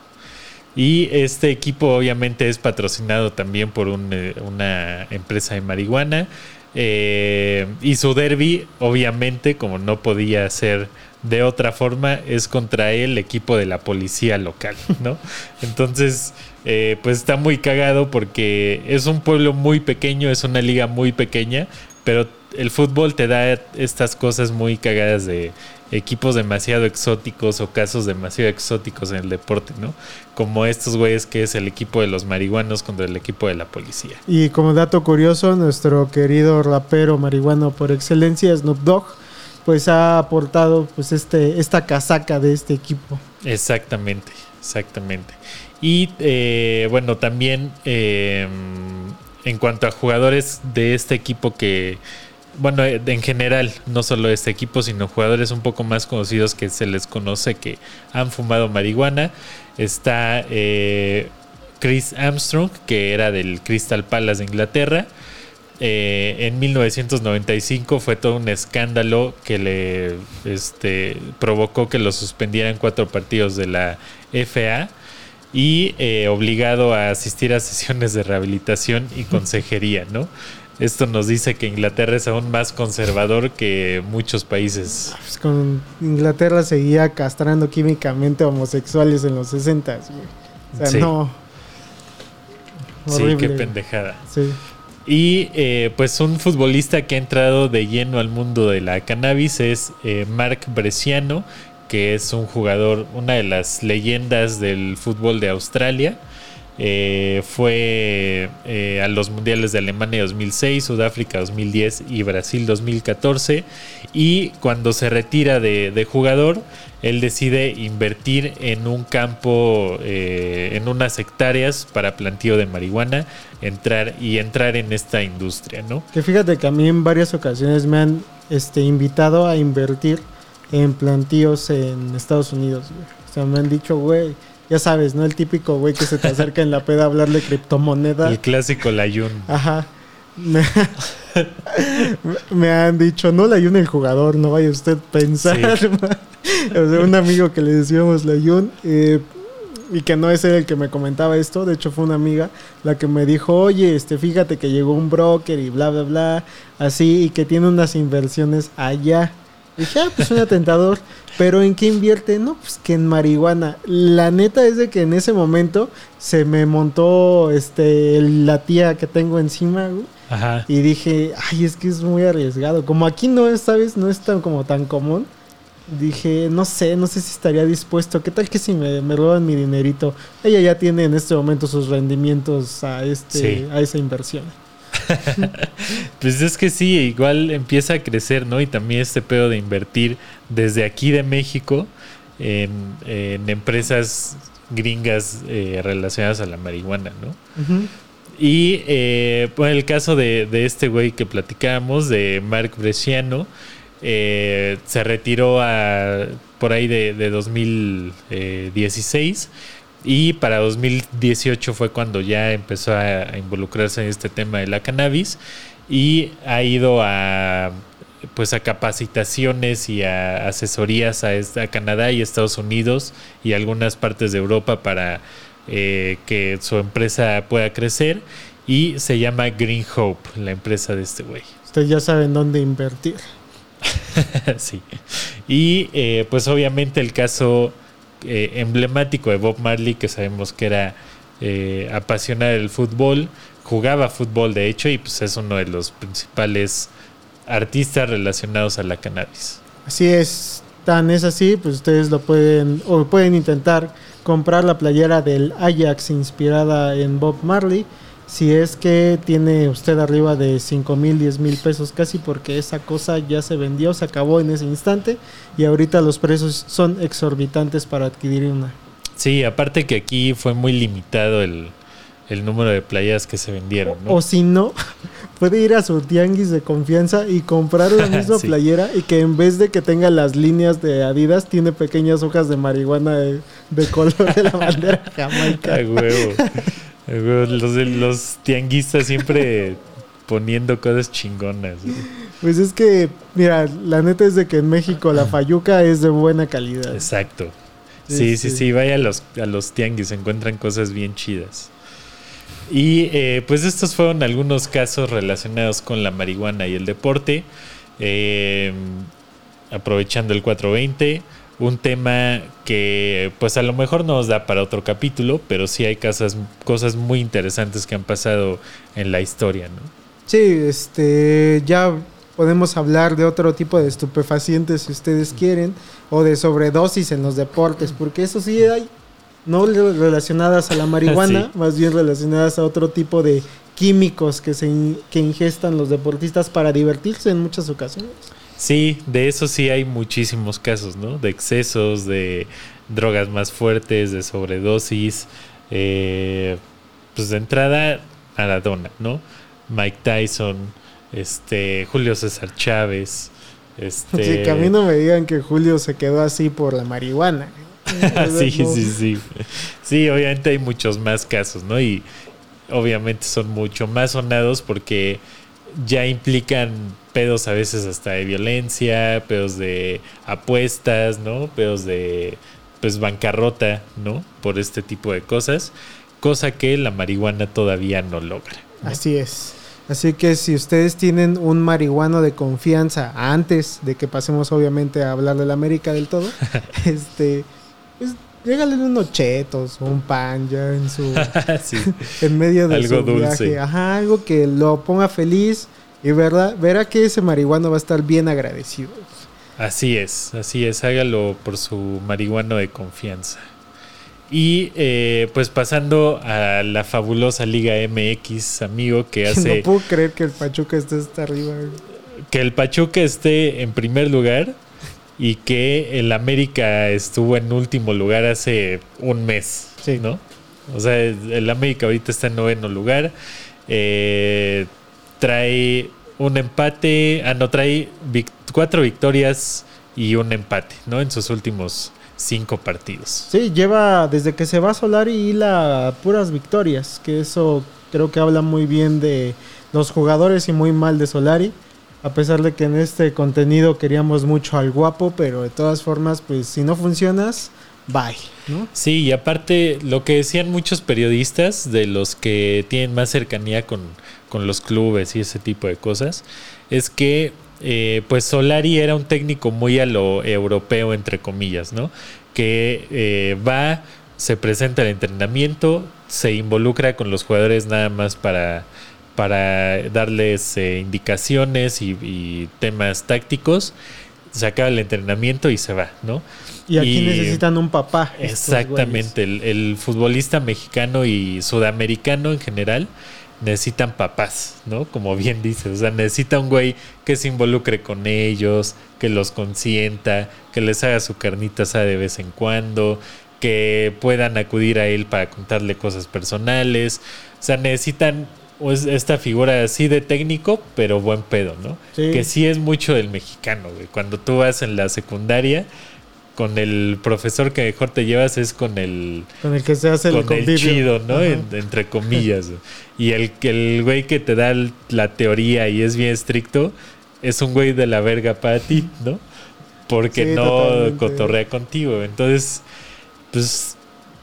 Y este equipo obviamente es patrocinado también por un, eh, una empresa de marihuana. Eh, y su derby, obviamente, como no podía ser de otra forma, es contra el equipo de la policía local, ¿no? Entonces, eh, pues está muy cagado porque es un pueblo muy pequeño, es una liga muy pequeña, pero el fútbol te da estas cosas muy cagadas de equipos demasiado exóticos o casos demasiado exóticos en el deporte, ¿no? Como estos güeyes que es el equipo de los marihuanos contra el equipo de la policía. Y como dato curioso, nuestro querido rapero marihuano por excelencia, Snoop Dogg, pues ha aportado pues este esta casaca de este equipo. Exactamente, exactamente. Y eh, bueno, también eh, en cuanto a jugadores de este equipo que, bueno, eh, en general, no solo este equipo, sino jugadores un poco más conocidos que se les conoce que han fumado marihuana, está eh, Chris Armstrong, que era del Crystal Palace de Inglaterra. Eh, en 1995 fue todo un escándalo que le este, provocó que lo suspendieran cuatro partidos de la FA y eh, obligado a asistir a sesiones de rehabilitación y consejería, ¿no? Esto nos dice que Inglaterra es aún más conservador que muchos países. Pues con Inglaterra seguía castrando químicamente homosexuales en los 60 güey. O sea, Sí. no. Sí, Horrible, qué güey. pendejada. Sí. Y eh, pues un futbolista que ha entrado de lleno al mundo de la cannabis es eh, Marc Bresciano, que es un jugador, una de las leyendas del fútbol de Australia. Eh, fue eh, a los mundiales de Alemania 2006, Sudáfrica 2010 y Brasil 2014. Y cuando se retira de, de jugador, él decide invertir en un campo, eh, en unas hectáreas para plantío de marihuana, entrar y entrar en esta industria, ¿no? Que fíjate que a mí en varias ocasiones me han este, invitado a invertir en plantíos en Estados Unidos, güey. O sea, me han dicho, güey, ya sabes, ¿no? El típico güey que se te acerca en la peda a hablarle criptomoneda. El clásico Layun. Ajá. Me, me han dicho, no le ayune el jugador, no vaya usted a pensar. o sea, un amigo que le decíamos la ayun, eh, y que no es él el que me comentaba esto, de hecho fue una amiga la que me dijo, oye, este, fíjate que llegó un broker y bla, bla, bla, así, y que tiene unas inversiones allá. Dije, ah, pues un atentador. Pero ¿en qué invierte? No, pues que en marihuana. La neta es de que en ese momento se me montó este la tía que tengo encima, güey. Ajá. Y dije, ay, es que es muy arriesgado. Como aquí no es, ¿sabes? No es tan como tan común. Dije, no sé, no sé si estaría dispuesto. ¿Qué tal que si me, me roban mi dinerito? Ella ya tiene en este momento sus rendimientos a este, Sí. a esa inversión. Pues es que sí, igual empieza a crecer, ¿no? Y también este pedo de invertir desde aquí de México en, en empresas gringas eh, relacionadas a la marihuana, ¿no? Y eh, pues el caso de, de este güey que platicábamos, de Marc Bresciano, eh, se retiró a, por ahí de, de 2016 y para 2018 fue cuando ya empezó a, involucrarse en este tema de la cannabis y ha ido a pues a capacitaciones y a asesorías a Canadá y Estados Unidos y algunas partes de Europa para eh, que su empresa pueda crecer y se llama Green Hope, la empresa de este güey. Ustedes ya saben dónde invertir. sí. Y eh, pues obviamente el caso eh, emblemático de Bob Marley, que sabemos que era eh, apasionado del fútbol, jugaba fútbol de hecho y pues es uno de los principales artistas relacionados a la cannabis. Así es, tan es así, pues ustedes lo pueden o pueden intentar comprar la playera del Ajax inspirada en Bob Marley. Si es que tiene usted arriba de 5 mil, 10 mil pesos casi, porque esa cosa ya se vendió, se acabó en ese instante y ahorita los precios son exorbitantes para adquirir una. Sí, aparte que aquí fue muy limitado el, el número de playeras que se vendieron, ¿no? O si no, puede ir a su tianguis de confianza y comprar la misma Sí. playera y que en vez de que tenga las líneas de Adidas, tiene pequeñas hojas de marihuana de, de color de la bandera jamaica. Huevo. A huevo. Los, los tianguistas siempre poniendo cosas chingonas. Pues es que, mira, la neta es de que en México la fayuca es de buena calidad. Exacto. Sí, Sí, sí, sí. sí, vaya a los, a los tianguis, se encuentran cosas bien chidas. Y eh, pues estos fueron algunos casos relacionados con la marihuana y el deporte. Eh, aprovechando el 420, un tema que pues a lo mejor no nos da para otro capítulo, pero sí hay cosas, cosas muy interesantes que han pasado en la historia, ¿no? Sí, este, ya podemos hablar de otro tipo de estupefacientes si ustedes quieren, o de sobredosis en los deportes, porque eso sí hay, no re- relacionadas a la marihuana, Sí. más bien relacionadas a otro tipo de químicos que se in- que ingestan los deportistas para divertirse en muchas ocasiones. Sí, de eso sí hay muchísimos casos, ¿no? De excesos, de drogas más fuertes, de sobredosis. eh, pues de entrada, Maradona, ¿no? Mike Tyson, este, Julio César Chávez. Este, Sí, que a mí no me digan que Julio se quedó así por la marihuana. sí, No. sí, sí. Sí, obviamente hay muchos más casos, ¿no? Y obviamente son mucho más sonados porque ya implican pedos a veces hasta de violencia, pedos de apuestas, ¿no? Pedos de pues bancarrota, ¿no? Por este tipo de cosas, cosa que la marihuana todavía no logra. ¿no? Así es. Así que si ustedes tienen un marihuano de confianza antes de que pasemos obviamente a hablar de la América del todo, este, pues regalen unos chetos o un pan ya en su sí. en medio de Algo su dulce. viaje. Ajá, algo que lo ponga feliz y verdad, verá que ese marihuano va a estar bien agradecido. Así es, así es, hágalo por su marihuano de confianza. Y eh, pues pasando a la fabulosa Liga MX, amigo, que hace No puedo creer que el Pachuca esté hasta arriba. güey. que el Pachuca esté en primer lugar y que el América estuvo en último lugar hace un mes, Sí. ¿no? O sea, el América ahorita está en noveno lugar, eh, trae un empate, ah, no, trae cuatro victorias y un empate, ¿no? En sus últimos cinco partidos. Sí, lleva desde que se va Solari y la puras victorias, que eso creo que habla muy bien de los jugadores y muy mal de Solari. A pesar de que en este contenido queríamos mucho al guapo, pero de todas formas, pues si no funcionas, bye, ¿no? Sí, y aparte lo que decían muchos periodistas de los que tienen más cercanía con, con los clubes y ese tipo de cosas, es que eh, pues Solari era un técnico muy a lo europeo, entre comillas, ¿no? Que eh, va, se presenta al entrenamiento, se involucra con los jugadores nada más para, para darles eh, indicaciones y, y temas tácticos, se acaba el entrenamiento y se va, ¿no? Y aquí Y- necesitan un papá. Exactamente, el, el futbolista mexicano y sudamericano en general necesitan papás, ¿no? Como bien dices, o sea, necesita un güey que se involucre con ellos, que los consienta, que les haga su carnita asada de vez en cuando, que puedan acudir a él para contarle cosas personales, o sea, necesitan pues, esta figura así de técnico, pero buen pedo, ¿no? Sí. Que sí es mucho del mexicano, güey. Cuando tú vas en la secundaria, con el profesor que mejor te llevas es con el Con el que se hace el con el convivio. chido, ¿no? En- entre comillas. y el el güey que te da la teoría y es bien estricto es un güey de la verga para ti, ¿no? Porque Sí, no totalmente. cotorrea contigo. Entonces, pues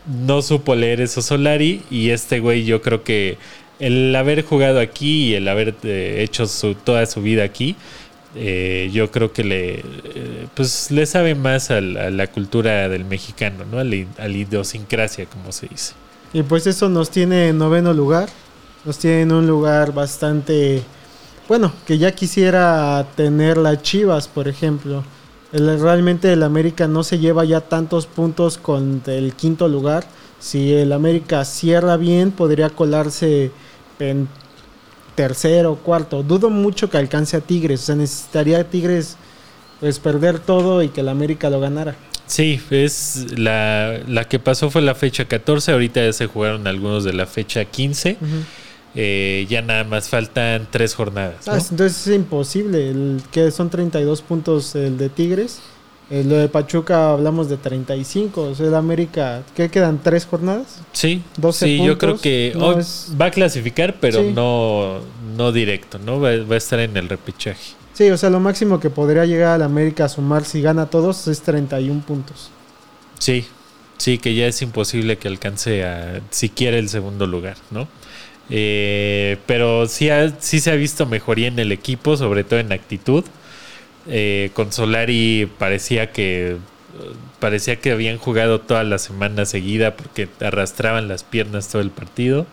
no supo leer eso Solari y este güey yo creo que el haber jugado aquí y el haber eh, hecho su, toda su vida aquí, eh, yo creo que le, eh, pues le sabe más a, la cultura del mexicano, ¿no? A la, i- a la idiosincrasia, como se dice. Y pues eso nos tiene en noveno lugar. Nos tiene en un lugar bastante. Bueno, que ya quisiera tener las Chivas, por ejemplo. El- realmente el América no se lleva ya tantos puntos con el quinto lugar. Si el América cierra bien, podría colarse en tercero, cuarto. Dudo mucho que alcance a Tigres. O sea, necesitaría a Tigres pues perder todo y que el América lo ganara. Sí, es la, la que pasó fue la fecha 14, ahorita ya se jugaron algunos de la fecha 15. Eh, ya nada más faltan tres jornadas. ¿no? Ah, entonces es imposible, el, que son 32 puntos el de Tigres. Eh, lo de Pachuca hablamos de 35, o sea, el América, ¿qué quedan? ¿Tres jornadas? Sí, 12 sí yo creo que no hoy es- va a clasificar, pero Sí. no, no directo, ¿no? Va, va a estar en el repechaje. Sí, o sea, lo máximo que podría llegar al América a sumar si gana todos es 31 puntos. Sí, sí, que ya es imposible que alcance a siquiera el segundo lugar, ¿no? Eh, pero sí, ha- sí se ha visto mejoría en el equipo, sobre todo en actitud. Eh, con Solari parecía que parecía que habían jugado toda la semana seguida porque arrastraban las piernas todo el partido.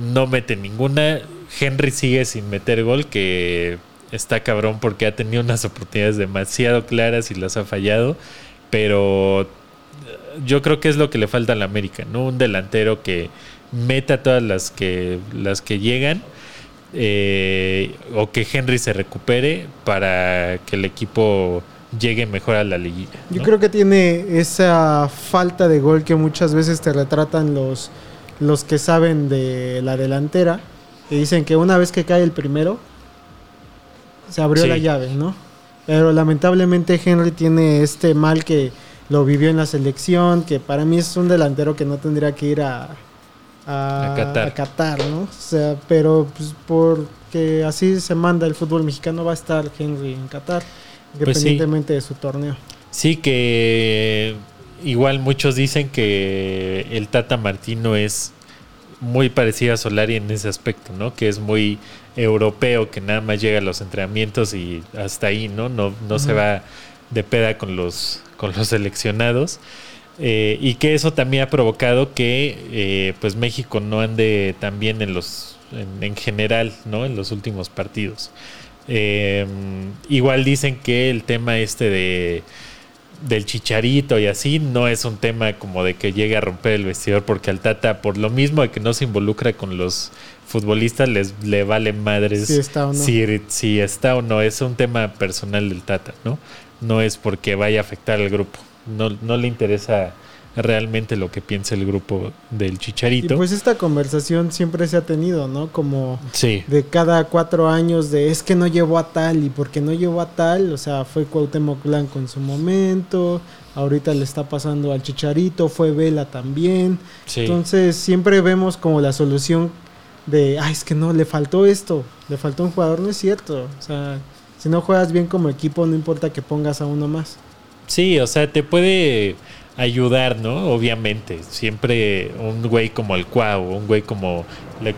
No mete ninguna. Henry sigue sin meter gol, que está cabrón porque ha tenido unas oportunidades demasiado claras y las ha fallado. Pero eh, yo creo que es lo que le falta al América, ¿no? Un delantero que meta todas las que las que llegan eh, o que Henry se recupere para que el equipo llegue mejor a la liguilla. Yo creo que tiene esa falta de gol que muchas veces te retratan los, los que saben de la delantera. Y dicen que una vez que cae el primero, se abrió Sí. la llave, ¿no? Pero lamentablemente Henry tiene este mal que lo vivió en la selección, que para mí es un delantero que no tendría que ir a, a, A Qatar. a Qatar, ¿no? O sea, pero pues porque así se manda el fútbol mexicano, va a estar Henry en Qatar, Pues sí. independientemente de su torneo. Sí, que igual muchos dicen que el Tata Martino es muy parecido a Solari en ese aspecto, ¿no? Que es muy europeo, que nada más llega a los entrenamientos y hasta ahí, ¿no? No, no se va de peda con los, con los seleccionados. Eh, y que eso también ha provocado que eh, pues México no ande tan bien en los en, en general, ¿no? En los últimos partidos. Eh, igual dicen que el tema este de del chicharito y así no es un tema como de que llegue a romper el vestidor porque al Tata por lo mismo de que no se involucra con los futbolistas les le vale madres Si está o no. si, si está o no es un tema personal del Tata no no es porque vaya a afectar al grupo no, no le interesa realmente lo que piensa el grupo del Y chicharito pues esta conversación siempre se ha tenido, ¿no? Como sí de cada cuatro años de es que no llevó a tal y porque no llevó a tal, o sea, fue Cuauhtémoc Blanco en su momento, ahorita le está pasando al Chicharito, fue Vela también. sí Entonces siempre vemos como la solución de, ay, es que no, le faltó esto, le faltó un jugador, no es cierto. O sea, si no juegas bien como equipo, no importa que pongas a uno más. Sí, o sea, te puede ayudar, ¿no? Obviamente. Siempre un güey como el Cuau, un güey como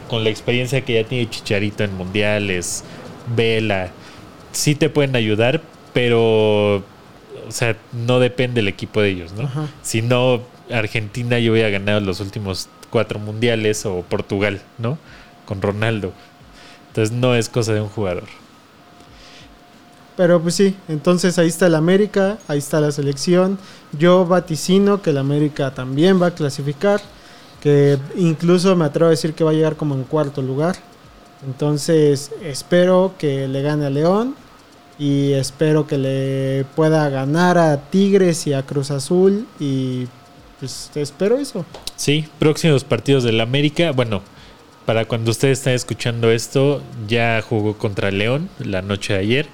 con la experiencia que ya tiene Chicharito en mundiales, Vela, sí te pueden ayudar, pero, o sea, no depende el equipo de ellos, ¿no? Ajá. Si no, Argentina yo hubiera ganado los últimos cuatro mundiales o Portugal, ¿no? Con Ronaldo. Entonces no es cosa de un jugador. Pero pues sí, entonces ahí está el América, ahí está la selección. Yo vaticino que el América también va a clasificar, que incluso me atrevo a decir que va a llegar como en cuarto lugar. Entonces espero que le gane a León y espero que le pueda ganar a Tigres y a Cruz Azul y pues espero eso. Sí, próximos partidos del América. Bueno, para cuando ustedes están escuchando esto, ya jugó contra León la noche de ayer.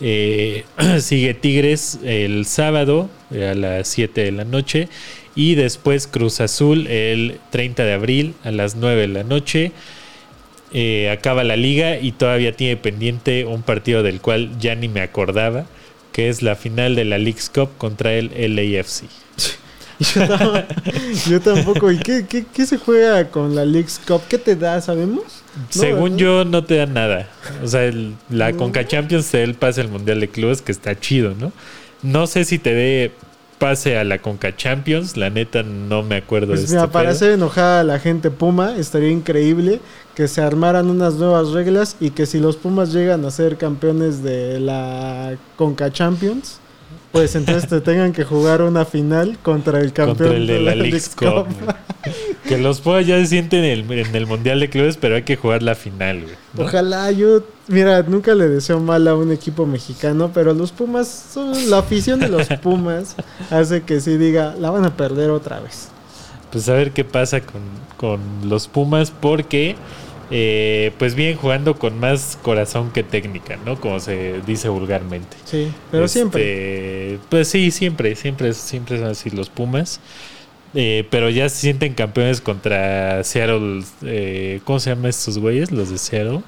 Eh, sigue Tigres el sábado eh, a las 7 de la noche. Y después Cruz Azul el 30 de abril a las 9 de la noche. Eh, acaba la liga y todavía tiene pendiente un partido del cual ya ni me acordaba, que es la final de la League's Cup contra el LAFC. Yo tampoco. ¿Y qué, qué, qué se juega con la League's Cup? ¿Qué te da? ¿Sabemos? Según yo, no te da nada. O sea, el- la No. Conca Champions te da el pase al Mundial de Clubes, que está chido, ¿no? No sé si te dé pase a la Conca Champions, la neta no me acuerdo de Pues este mira, para pedo. hacer enojada a la gente Puma, estaría increíble que se armaran unas nuevas reglas y que si los Pumas llegan a ser campeones de la Conca Champions, pues entonces te tengan que jugar una final contra el campeón contra el de la League's Cup. Que los Pumas ya se sienten en el, en el Mundial de Clubes, pero hay que jugar la final, güey. ¿no? Ojalá yo, mira, nunca le deseo mal a un equipo mexicano, pero los Pumas, son, la afición de los Pumas hace que sí diga, la van a perder otra vez. Pues a ver qué pasa con, con los Pumas, porque eh, pues bien jugando con más corazón que técnica, ¿no? Como se dice vulgarmente. Sí, pero Este, siempre. Pues sí, siempre, siempre, siempre son así los Pumas. Eh, pero ya se sienten campeones contra Seattle. eh, ¿Cómo se llaman estos güeyes? Los de Seattle.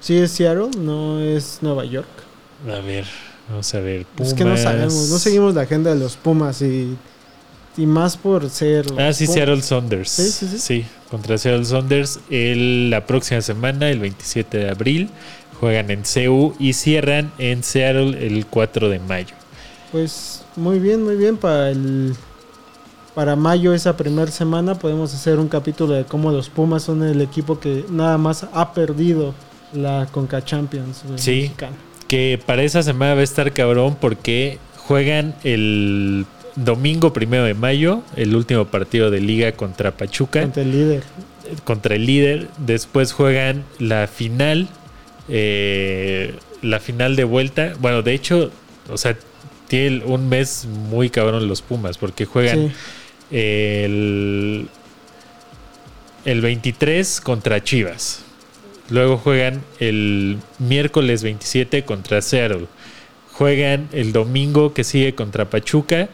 Sí es Seattle, no es Nueva York. A ver, vamos a ver. Es que no Pumas. sabemos, no seguimos la agenda de los Pumas y, y más por ser... Ah, sí, Pumas. Seattle Saunders. Sí, sí, sí. contra Seattle Saunders el, la próxima semana, el 27 de abril. Juegan en CU y cierran en Seattle el 4 de mayo. Pues muy bien, muy bien. Para el para mayo, esa primera semana, podemos hacer un capítulo de cómo los Pumas son el equipo que nada más ha perdido la Conca Champions. Sí. mexicana. Que para esa semana va a estar cabrón porque juegan el domingo primero de mayo, el último partido de liga contra Pachuca, Ante el líder. contra el líder. Después juegan la final, eh, la final de vuelta. Bueno, de hecho, o sea, tiene un mes muy cabrón los Pumas porque juegan Sí. El, el 23 contra Chivas. Luego juegan el miércoles 27 contra Seattle. Juegan el domingo que sigue contra Pachuca.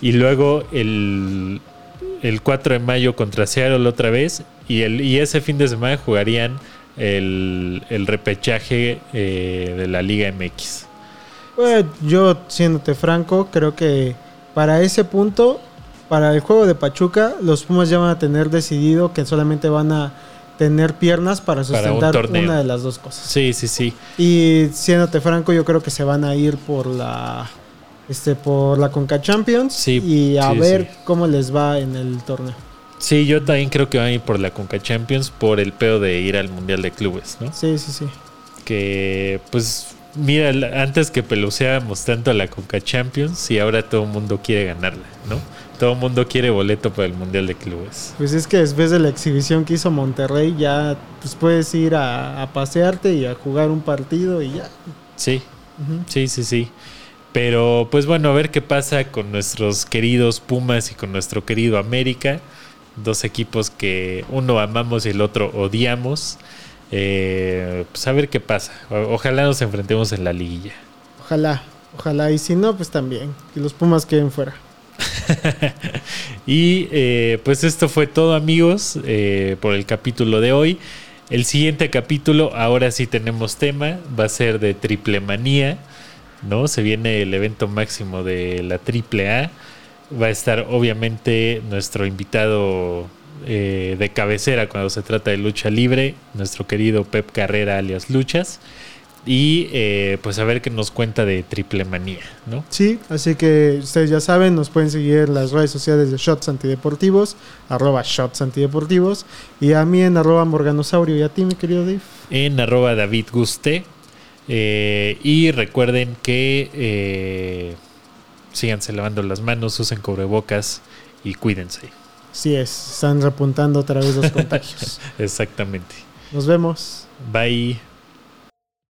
Y luego el, el 4 de mayo contra Seattle otra vez. Y, el, y ese fin de semana jugarían el, el repechaje eh, de la Liga MX. Pues, yo, siéndote franco, creo que para ese punto, para el juego de Pachuca, los Pumas ya van a tener decidido que solamente van a tener piernas para Para un sustentar una de las dos cosas. Sí, sí, sí. Y siéndote franco, yo creo que se van a ir por la este por la Conca Champions Sí, y a sí, ver sí. cómo les va en el torneo. Sí, yo también creo que van a ir por la Conca Champions por el pedo de ir al Mundial de Clubes, ¿no? Sí, sí, sí. Que, pues, mira, antes que peluceábamos tanto a la Conca Champions y ahora todo el mundo quiere ganarla, ¿no? Todo el mundo quiere boleto para el Mundial de Clubes. Pues es que después de la exhibición que hizo Monterrey, ya pues puedes ir a, a pasearte y a jugar un partido y ya. Sí, sí, sí, sí. Pero, pues bueno, a ver qué pasa con nuestros queridos Pumas y con nuestro querido América. Dos equipos que uno amamos y el otro odiamos. Eh, pues a ver qué pasa. Ojalá nos enfrentemos en la liguilla. Ojalá, ojalá. Y si no, pues también. Que los Pumas queden fuera. Y eh, pues esto fue todo amigos eh, por el capítulo de hoy. El siguiente capítulo, ahora sí tenemos tema, va a ser de triple manía, ¿no? Se viene el evento máximo de la triple A. Va a estar obviamente nuestro invitado eh, de cabecera cuando se trata de lucha libre, nuestro querido Pep Carrera alias Luchas. Y eh, pues a ver qué nos cuenta de triple manía, ¿no? Sí, así que ustedes ya saben, nos pueden seguir en las redes sociales de Shots Antideportivos, arroba Shots Antideportivos, y a mí en arroba Morganosaurio, y a ti, mi querido Dave. en arroba David Guste. Eh, y recuerden que eh, síganse lavando las manos, usen cubrebocas y cuídense. Así es, están repuntando otra vez los contagios. Exactamente. Nos vemos. Bye.